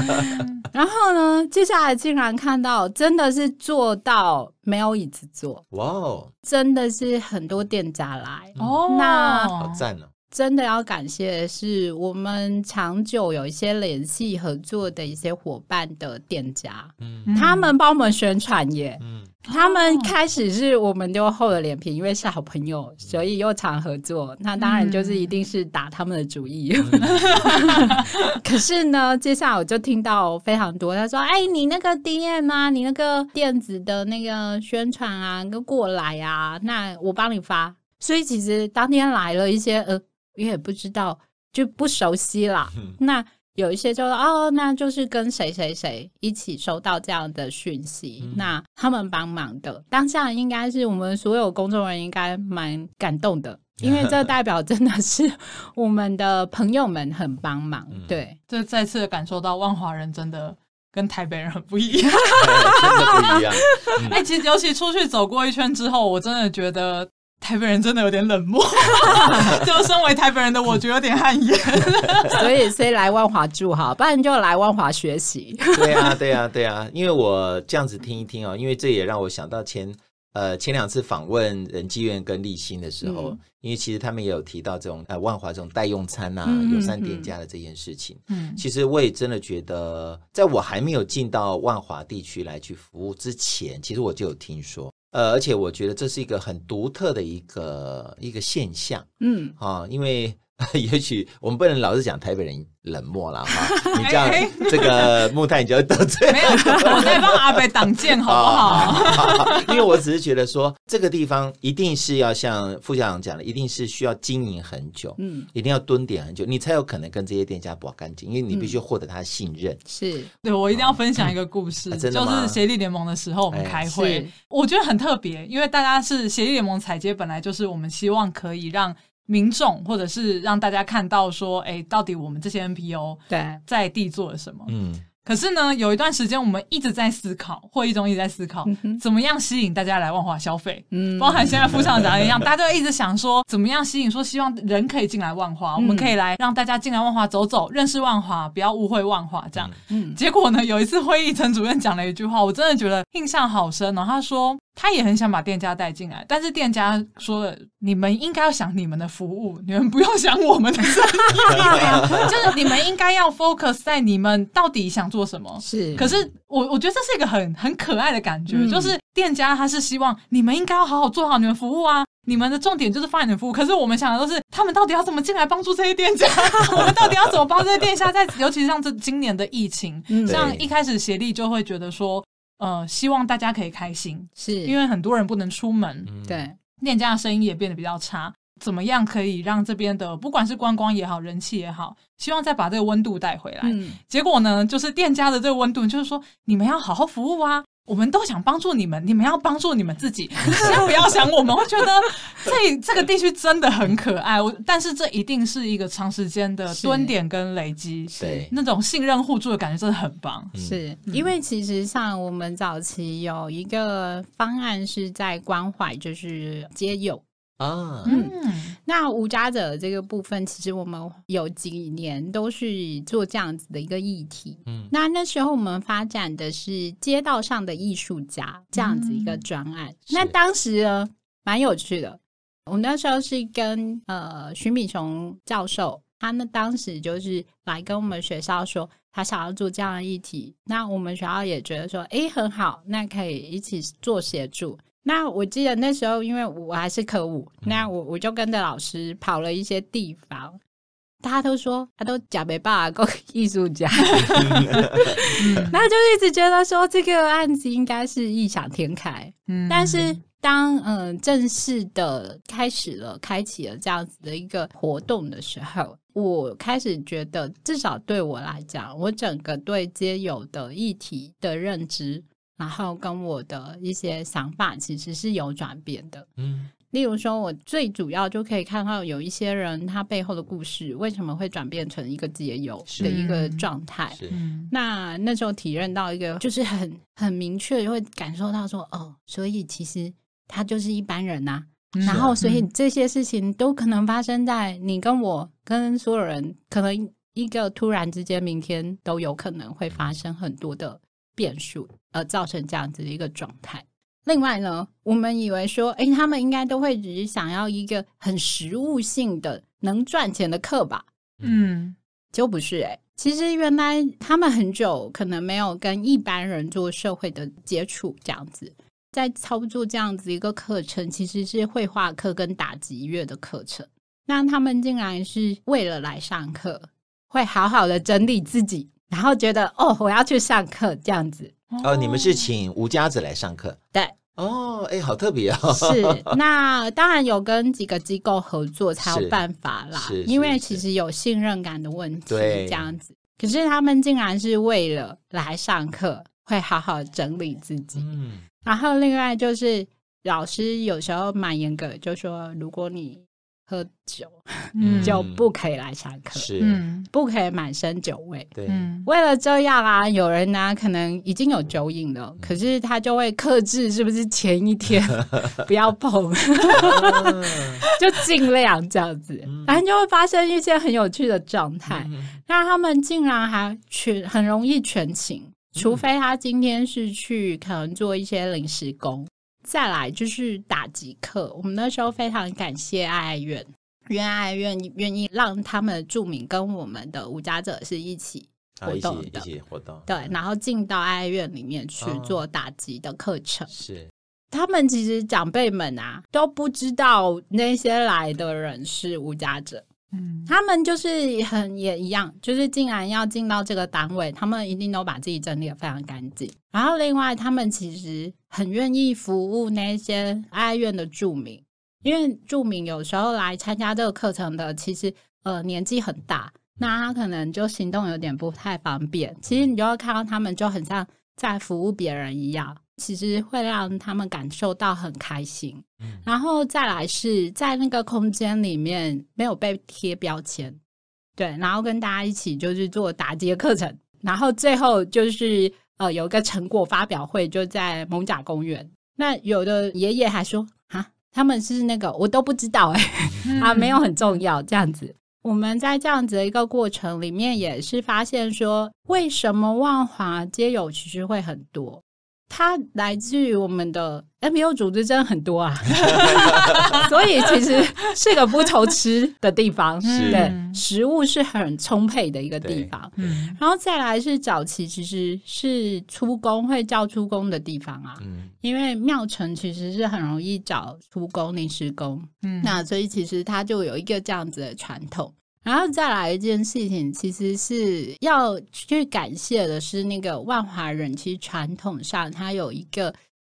然后呢，接下来竟然看到真的是坐到没有椅子坐，哇哦，真的是很多店家来。哦，那好赞哦。真的要感谢的是我们长久有一些联系合作的一些伙伴的店家，嗯，他们帮我们宣传耶，嗯，他们开始是我们就厚着脸皮，因为是好朋友，所以又常合作，那当然就是一定是打他们的主意。嗯、可是呢，接下来我就听到非常多，他说：“哎，你那个 DM 啊，你那个电子的那个宣传啊，跟过来啊，那我帮你发。”所以其实当天来了一些呃。因为也不知道，就不熟悉啦。嗯、那有一些就说哦，那就是跟谁谁谁一起收到这样的讯息，嗯、那他们帮忙的当下，应该是我们所有工作人员应该蛮感动的，因为这代表真的是我们的朋友们很帮忙。嗯、对，这再次感受到万华人真的跟台北人很不一样，真的不一样。哎、嗯欸，其实尤其出去走过一圈之后，我真的觉得。台北人真的有点冷漠，就身为台北人的我，觉得有点汗颜。所以，所以来万华住哈，不然就来万华学习。对啊，对啊，对啊，因为我这样子听一听哦，因为这也让我想到前呃前两次访问仁济院跟立新的时候，嗯、因为其实他们也有提到这种呃万华这种代用餐啊、友善店家的这件事情。嗯，其实我也真的觉得，在我还没有进到万华地区来去服务之前，其实我就有听说。呃，而且我觉得这是一个很独特的一个一个现象，嗯，啊，因为 也许我们不能老是讲台北人。冷漠了哈，你这样这个木炭你就要得罪。没有，我在帮阿北挡箭，好不好？因为我只是觉得说，这个地方一定是要像副校长讲的，一定是需要经营很久，嗯，一定要蹲点很久，你才有可能跟这些店家保干净，因为你必须获得他的信任。是，对，我一定要分享一个故事，就是协力联盟的时候，我们开会，我觉得很特别，因为大家是协力联盟踩街，本来就是我们希望可以让。民众或者是让大家看到说，哎，到底我们这些 NPO 对在地做了什么？嗯，可是呢，有一段时间我们一直在思考，会议中一直在思考，怎么样吸引大家来万华消费。嗯，包含现在副厂长一样，大家都一直想说，怎么样吸引，说希望人可以进来万华，我们可以来让大家进来万华走走，认识万华，不要误会万华这样。嗯，结果呢，有一次会议，陈主任讲了一句话，我真的觉得印象好深哦。他说。他也很想把店家带进来，但是店家说了：“你们应该要想你们的服务，你们不用想我们的生意，就是你们应该要 focus 在你们到底想做什么。”是，可是我我觉得这是一个很很可爱的感觉，嗯、就是店家他是希望你们应该要好好做好你们服务啊，你们的重点就是发展你的服务。可是我们想的都是他们到底要怎么进来帮助这些店家，我们到底要怎么帮这些店家在，在尤其是像这今年的疫情，嗯、像一开始协力就会觉得说。呃，希望大家可以开心，是因为很多人不能出门，对、嗯，店家的生意也变得比较差。怎么样可以让这边的不管是观光也好，人气也好，希望再把这个温度带回来。嗯、结果呢，就是店家的这个温度，就是说你们要好好服务啊。我们都想帮助你们，你们要帮助你们自己，先不要想我们。我觉得这这个地区真的很可爱，我但是这一定是一个长时间的蹲点跟累积，对那种信任互助的感觉真的很棒。是、嗯、因为其实像我们早期有一个方案是在关怀，就是街友。啊，嗯，那无家者这个部分，其实我们有几年都是做这样子的一个议题。嗯，那那时候我们发展的是街道上的艺术家这样子一个专案。嗯、那当时呢，蛮有趣的。我们那时候是跟呃徐敏雄教授，他呢当时就是来跟我们学校说，他想要做这样的议题。那我们学校也觉得说，哎，很好，那可以一起做协助。那我记得那时候，因为我还是科五，嗯、那我我就跟着老师跑了一些地方，大家都说他都假没办法够艺术家，那就一直觉得说这个案子应该是异想天开。嗯，但是当嗯、呃、正式的开始了，开启了这样子的一个活动的时候，我开始觉得，至少对我来讲，我整个对街友的议题的认知。然后跟我的一些想法其实是有转变的，嗯，例如说，我最主要就可以看到有一些人他背后的故事，为什么会转变成一个解友的一个状态？那那时候体认到一个，就是很很明确就会感受到说，哦，所以其实他就是一般人呐、啊，然后所以这些事情都可能发生在你跟我跟所有人，可能一个突然之间，明天都有可能会发生很多的。变数而造成这样子的一个状态。另外呢，我们以为说，诶，他们应该都会只是想要一个很实物性的能赚钱的课吧？嗯，就不是诶。其实原来他们很久可能没有跟一般人做社会的接触，这样子在操作这样子一个课程，其实是绘画课跟打击乐的课程。那他们竟然是为了来上课，会好好的整理自己。然后觉得哦，我要去上课这样子哦。你们是请吴家子来上课？对哦，哎，好特别哦。是 那当然有跟几个机构合作才有办法啦，因为其实有信任感的问题，这样子。可是他们竟然是为了来上课，会好好整理自己。嗯，然后另外就是老师有时候蛮严格，就说如果你。喝酒，嗯，就不可以来上课，是，不可以满身酒味。对，为了这样啊，有人呢、啊、可能已经有酒瘾了，可是他就会克制，是不是前一天 不要碰，就尽量这样子，然后就会发生一些很有趣的状态。那他们竟然还全很容易全勤，除非他今天是去可能做一些临时工。再来就是打击课，我们那时候非常感谢爱爱院，因为爱爱院愿意让他们的住民跟我们的无家者是一起活动的，啊、一起活动。对，然后进到爱爱院里面去做打击的课程。是、哦，他们其实长辈们啊都不知道那些来的人是无家者。嗯，他们就是很也一样，就是竟然要进到这个单位，他们一定都把自己整理的非常干净。然后另外，他们其实很愿意服务那些爱爱院的住民，因为住民有时候来参加这个课程的，其实呃年纪很大，那他可能就行动有点不太方便。其实你就会看到他们就很像在服务别人一样。其实会让他们感受到很开心，嗯，然后再来是在那个空间里面没有被贴标签，对，然后跟大家一起就是做打击课程，然后最后就是呃有一个成果发表会，就在蒙甲公园。那有的爷爷还说啊，他们是那个我都不知道哎、欸，啊没有很重要这样子。我们在这样子的一个过程里面，也是发现说，为什么万华街友其实会很多？它来自于我们的 MPO 组织真的很多啊，所以其实是个不愁吃的地方，是。对，食物是很充沛的一个地方。嗯，然后再来是早期其实是出工会叫出工的地方啊，嗯，因为庙城其实是很容易找出工临时工，嗯，那所以其实它就有一个这样子的传统。然后再来一件事情，其实是要去感谢的是那个万华人，其实传统上它有一个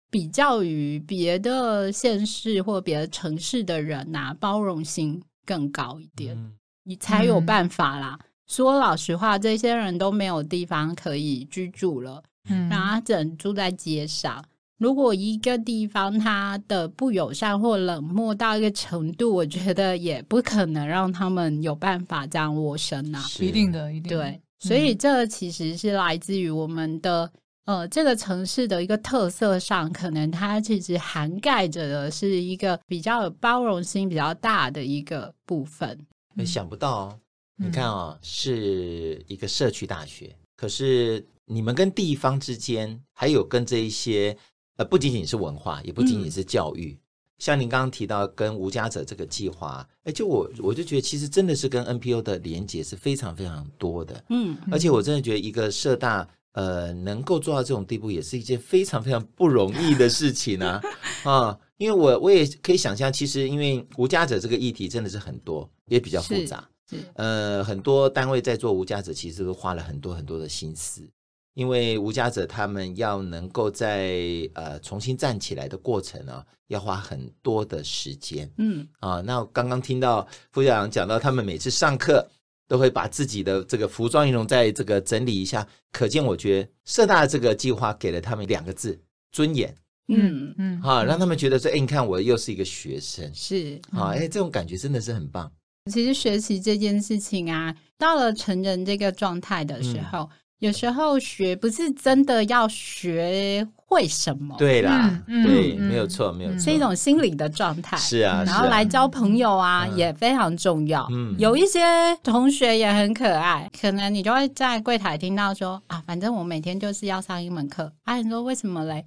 比较于别的县市或别的城市的人呐、啊，包容性更高一点，嗯、你才有办法啦。嗯、说老实话，这些人都没有地方可以居住了，嗯，然后他只能住在街上。如果一个地方它的不友善或冷漠到一个程度，我觉得也不可能让他们有办法这样窝身呐。一定的，一定的。对，所以这其实是来自于我们的呃这个城市的一个特色上，可能它其实涵盖着的是一个比较有包容心比较大的一个部分。嗯、想不到，哦你看啊、哦，是一个社区大学，可是你们跟地方之间还有跟这一些。呃，不仅仅是文化，也不仅仅是教育。嗯、像您刚刚提到跟无家者这个计划，哎，就我我就觉得，其实真的是跟 NPO 的连接是非常非常多的。嗯，而且我真的觉得，一个社大呃能够做到这种地步，也是一件非常非常不容易的事情啊 啊！因为我我也可以想象，其实因为无家者这个议题真的是很多，也比较复杂。呃，很多单位在做无家者，其实都花了很多很多的心思。因为无家者他们要能够在呃重新站起来的过程呢，要花很多的时间。嗯啊，那我刚刚听到副校长讲到，他们每次上课都会把自己的这个服装仪容在这个整理一下，可见我觉得社大的这个计划给了他们两个字：尊严。嗯嗯，啊，让他们觉得说，哎，你看我又是一个学生，是啊，哎，这种感觉真的是很棒。其实学习这件事情啊，到了成人这个状态的时候。嗯有时候学不是真的要学会什么，对啦，嗯、对，嗯、没有错，没有错，是一种心理的状态。是啊，然后来交朋友啊，嗯、也非常重要。嗯，有一些同学也很可爱，可能你就会在柜台听到说啊，反正我每天就是要上一门课。啊，你说为什么嘞？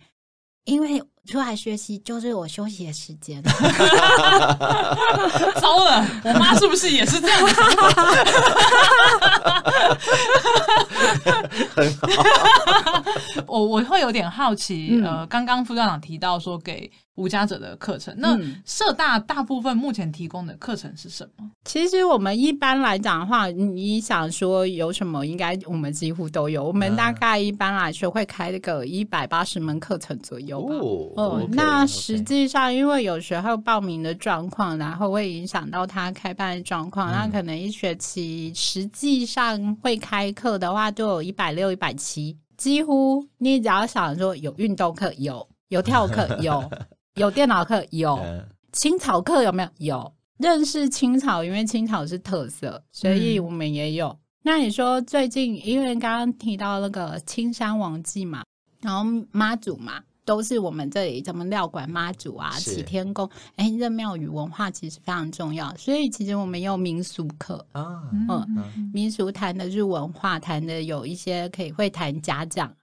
因为出来学习就是我休息的时间。糟了，我妈是不是也是这样子？很好。我我会有点好奇，嗯、呃，刚刚副校长提到说给。无家者的课程，那社大大部分目前提供的课程是什么？其实我们一般来讲的话，你想说有什么，应该我们几乎都有。我们大概一般来说会开个一百八十门课程左右吧。哦，嗯、okay, 那实际上因为有时候报名的状况，然后会影响到他开办的状况。嗯、那可能一学期实际上会开课的话，就有一百六、一百七，几乎你只要想说有运动课有，有跳课有。有电脑课，有。青草课有没有？有。认识青草，因为青草是特色，所以我们也有。嗯、那你说最近，因为刚刚提到那个青山王记嘛，然后妈祖嘛，都是我们这里怎么料馆妈祖啊、启天宫，哎，这庙宇文化其实非常重要，所以其实我们也有民俗课。啊，嗯，嗯民俗谈的是文化，谈的有一些可以会谈家长。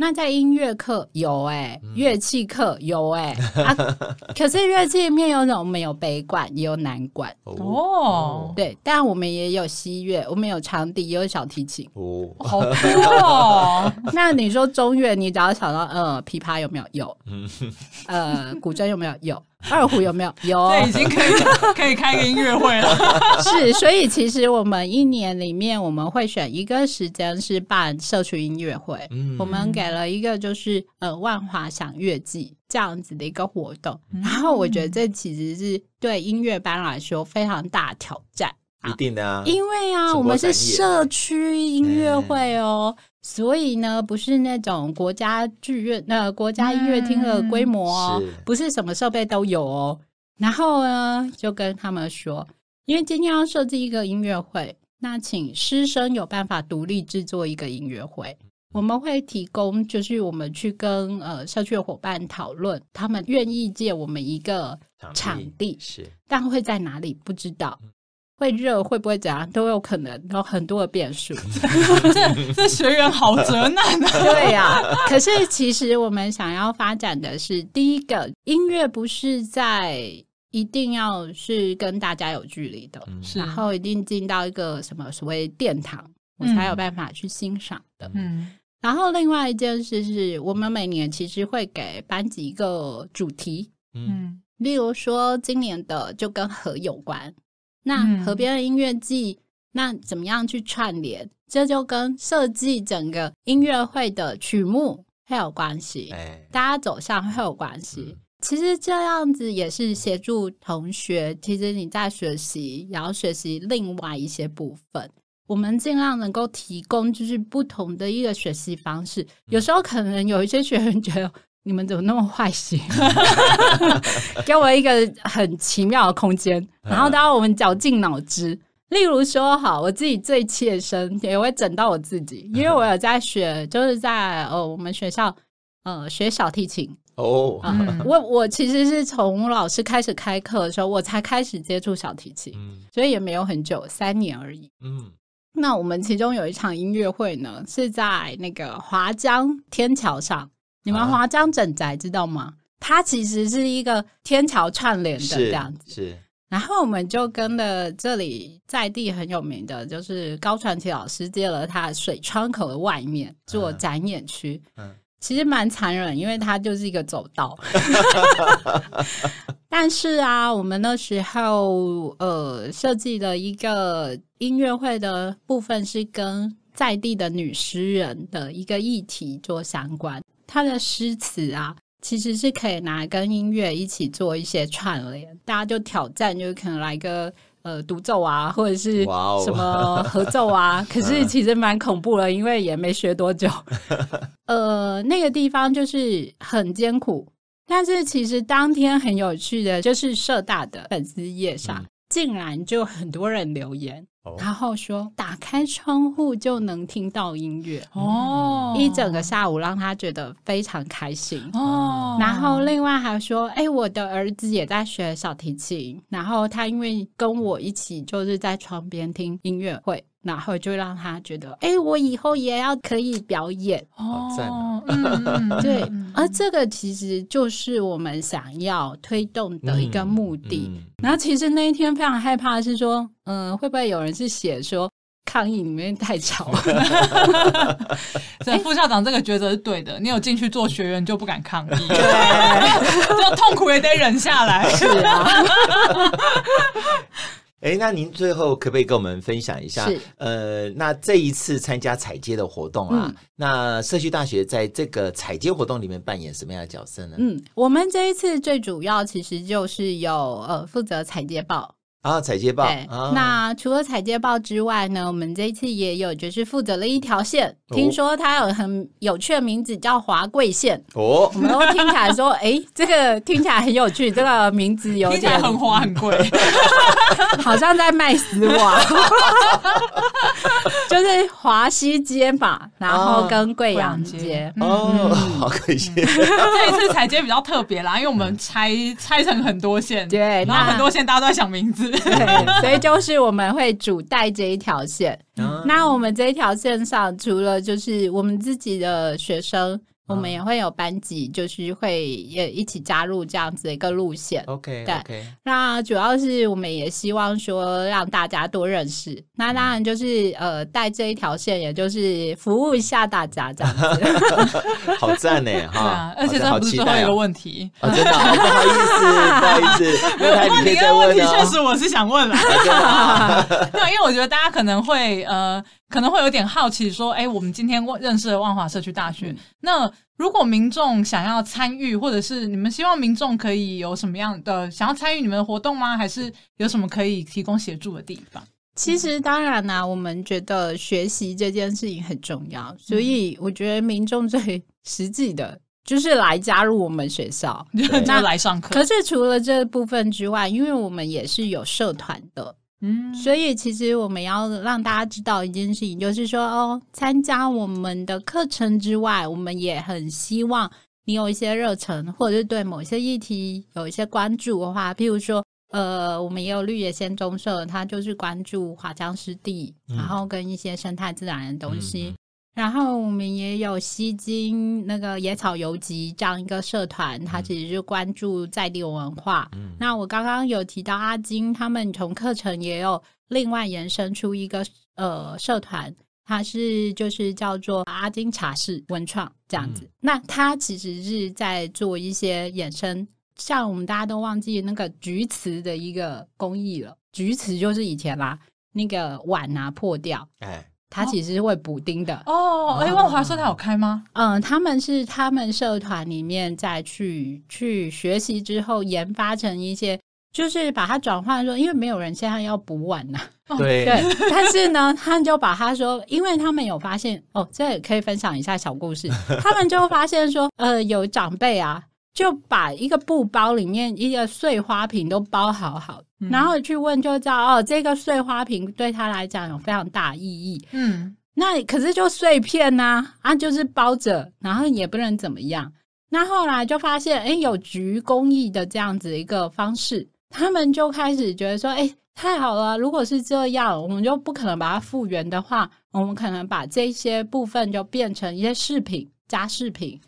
那在音乐课有哎、欸，乐器课有哎、欸，啊，可是乐器里面有种，我们有北管，也有南管哦，对，但我们也有西乐，我们有长笛，也有小提琴哦，好酷哦。那你说中乐，你只要想到呃，琵琶有没有？有，呃，古筝有没有？有。二胡有没有？有，对，已经可以可以开个音乐会了。是，所以其实我们一年里面我们会选一个时间是办社区音乐会。嗯，我们给了一个就是呃万华享乐季这样子的一个活动。然后我觉得这其实是对音乐班来说非常大挑战。一定的啊，因为啊，我们是社区音乐会哦。所以呢，不是那种国家剧院、那、呃、国家音乐厅的规模哦，嗯、不是什么设备都有哦。然后呢，就跟他们说，因为今天要设计一个音乐会，那请师生有办法独立制作一个音乐会。我们会提供，就是我们去跟呃社区的伙伴讨论，他们愿意借我们一个场地，是，但会在哪里不知道，会热会不会怎样都有可能，有很多的变数。这 这学员好责难啊！对呀、啊，可是其实我们想要发展的是，第一个音乐不是在一定要是跟大家有距离的，嗯、然后一定进到一个什么所谓殿堂，我才有办法去欣赏的。嗯。然后，另外一件事是我们每年其实会给班级一个主题，嗯，例如说今年的就跟河有关，那河边的音乐季，那怎么样去串联？这就跟设计整个音乐会的曲目会有关系，大家走向会有关系。其实这样子也是协助同学，其实你在学习，然后学习另外一些部分。我们尽量能够提供就是不同的一个学习方式。有时候可能有一些学员觉得你们怎么那么坏心，给我一个很奇妙的空间，然后当我们绞尽脑汁。例如说，好，我自己最切身也会整到我自己，因为我有在学，就是在呃我们学校呃学小提琴哦。嗯、我我其实是从老师开始开课的时候，我才开始接触小提琴，所以也没有很久，三年而已。嗯。那我们其中有一场音乐会呢，是在那个华江天桥上。你们华江整宅知道吗？它其实是一个天桥串联的这样子。是。然后我们就跟了这里在地很有名的，就是高传奇老师借了他水窗口的外面做展演区。嗯。其实蛮残忍，因为它就是一个走道。但是啊，我们那时候呃设计的一个音乐会的部分是跟在地的女诗人的一个议题做相关。她的诗词啊，其实是可以拿来跟音乐一起做一些串联。大家就挑战，就可能来个。呃，独奏啊，或者是什么合奏啊，可是其实蛮恐怖的，因为也没学多久。呃，那个地方就是很艰苦，但是其实当天很有趣的，就是社大的粉丝夜上，竟然就很多人留言。然后说，打开窗户就能听到音乐哦，一整个下午让他觉得非常开心哦。然后另外还说，哎，我的儿子也在学小提琴，然后他因为跟我一起就是在窗边听音乐会。然后就让他觉得，哎，我以后也要可以表演哦。嗯，对，而这个其实就是我们想要推动的一个目的。嗯嗯、然后其实那一天非常害怕的是说，嗯，会不会有人是写说抗议里面太吵？所以副校长这个抉择是对的，你有进去做学员就不敢抗议，对，这痛苦也得忍下来。是啊。哎，那您最后可不可以跟我们分享一下？是呃，那这一次参加采街的活动啊，嗯、那社区大学在这个采街活动里面扮演什么样的角色呢？嗯，我们这一次最主要其实就是有呃负责采街报。啊，踩街报。对啊、那除了踩街报之外呢，我们这一次也有就是负责了一条线，哦、听说它有很有趣的名字叫华贵线。哦，我们都听起来说，哎、欸，这个听起来很有趣，这个名字有点很华很贵，好像在卖丝袜。就是华西街嘛，然后跟贵阳街。哦，好可惜。这一次踩街比较特别啦，因为我们拆拆成很多线，对，然后很多线大家都在想名字。对，所以就是我们会主带这一条线。嗯、那我们这一条线上，除了就是我们自己的学生。我们也会有班级，就是会也一起加入这样子的一个路线。OK，对。Okay. 那主要是我们也希望说让大家多认识。那当然就是呃带这一条线，也就是服务一下大家这样子。好赞呢哈！啊、而且这不是最后一个问题。哦、真的、哦，不好意思，不好意思，没有太你可以再问、哦、问题确实我是想问了。啊、对，因为我觉得大家可能会呃。可能会有点好奇，说：“哎，我们今天认识了万华社区大学。嗯、那如果民众想要参与，或者是你们希望民众可以有什么样的想要参与你们的活动吗？还是有什么可以提供协助的地方？”其实当然啦、啊，我们觉得学习这件事情很重要，所以我觉得民众最实际的就是来加入我们学校，那来上课。可是除了这部分之外，因为我们也是有社团的。嗯，所以其实我们要让大家知道一件事情，就是说哦，参加我们的课程之外，我们也很希望你有一些热忱，或者是对某些议题有一些关注的话，譬如说。呃，我们也有绿野仙踪社，它就是关注华江湿地，嗯、然后跟一些生态自然的东西。嗯、然后我们也有西京那个野草游集这样一个社团，它其实是关注在地文化。嗯、那我刚刚有提到阿金，他们从课程也有另外延伸出一个呃社团，它是就是叫做阿金茶室文创这样子。嗯、那它其实是在做一些衍生。像我们大家都忘记那个菊瓷的一个工艺了，菊瓷就是以前啦，那个碗啊破掉，哎，它其实是会补丁的哦。哎，万华社它有开吗？嗯，他们是他们社团里面再去去学习之后研发成一些，就是把它转换说，因为没有人现在要补碗呐，对对，但是呢，他们就把它说，因为他们有发现哦，这也可以分享一下小故事，他们就发现说，呃，有长辈啊。就把一个布包里面一个碎花瓶都包好好，嗯、然后去问就知道哦，这个碎花瓶对他来讲有非常大意义。嗯，那可是就碎片呐、啊，啊，就是包着，然后也不能怎么样。那后来就发现，哎，有局工艺的这样子一个方式，他们就开始觉得说，哎，太好了！如果是这样，我们就不可能把它复原的话，我们可能把这些部分就变成一些饰品。家饰品，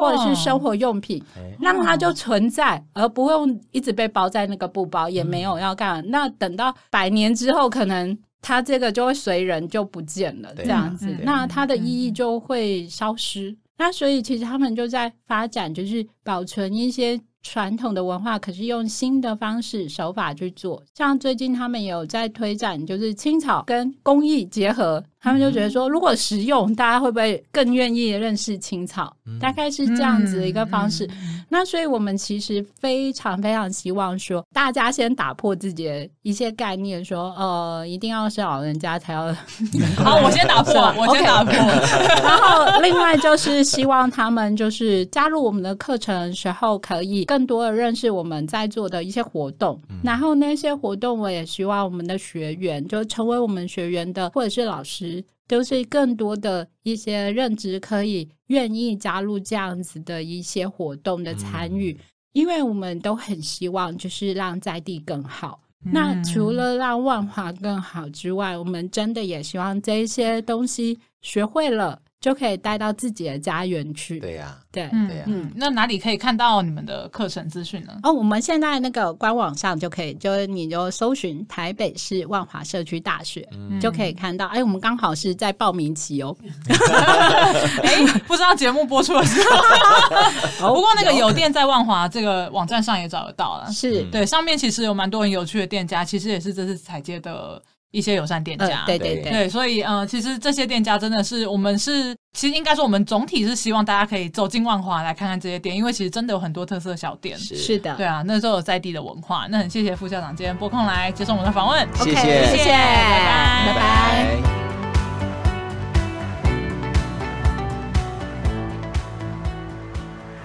或者是生活用品，欸、让它就存在，而不用一直被包在那个布包，也没有要干。嗯、那等到百年之后，可能它这个就会随人就不见了，这样子，那它的意义就会消失。嗯、那所以其实他们就在发展，就是保存一些。传统的文化，可是用新的方式手法去做，像最近他们有在推展，就是青草跟工艺结合，他们就觉得说，如果实用，大家会不会更愿意认识青草？嗯、大概是这样子的一个方式。那所以我们其实非常非常希望说，大家先打破自己的一些概念，说，呃，一定要是老人家才要。好，我先打破，我先打破。然后另外就是希望他们就是加入我们的课程的时候可以。更多的认识我们在做的一些活动，嗯、然后那些活动我也希望我们的学员就成为我们学员的，或者是老师，都是更多的一些认知，可以愿意加入这样子的一些活动的参与，嗯、因为我们都很希望就是让在地更好。嗯、那除了让万华更好之外，我们真的也希望这些东西学会了。就可以带到自己的家园去。对呀，对，对呀。嗯，那哪里可以看到你们的课程资讯呢？哦，我们现在那个官网上就可以，就是你就搜寻台北市万华社区大学，就可以看到。哎，我们刚好是在报名期哦。哎，不知道节目播出的时候。不过那个有店在万华这个网站上也找得到了。是对，上面其实有蛮多很有趣的店家，其实也是这次踩街的。一些友善店家，呃、对对对，对，所以呃，其实这些店家真的是我们是，其实应该说我们总体是希望大家可以走进万华来看看这些店，因为其实真的有很多特色小店，是，的，对啊，那时候有在地的文化，那很谢谢副校长今天拨空来接受我们的访问，谢谢，谢谢，拜拜，拜拜。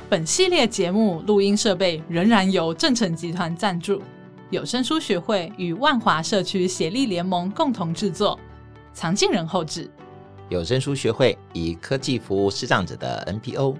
本系列节目录音设备仍然由正成集团赞助。有声书学会与万华社区协力联盟共同制作，藏镜人后制。有声书学会以科技服务视障者的 NPO。